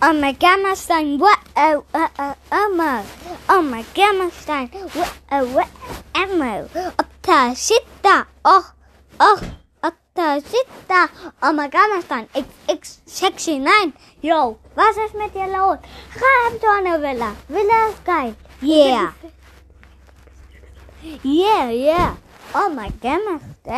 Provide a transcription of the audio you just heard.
Oh my gamma stein, what oh uh uh Elmo. Oh my gamma stein, what uh what ammo. Otta shitta, oh oh Otta shitta. Oh my gamma Gammerstein, X69. Yo, was ist mit dir los? Rein so eine Villa. Villa ist geil. Yeah. Yeah, yeah. Oh my gamma stein.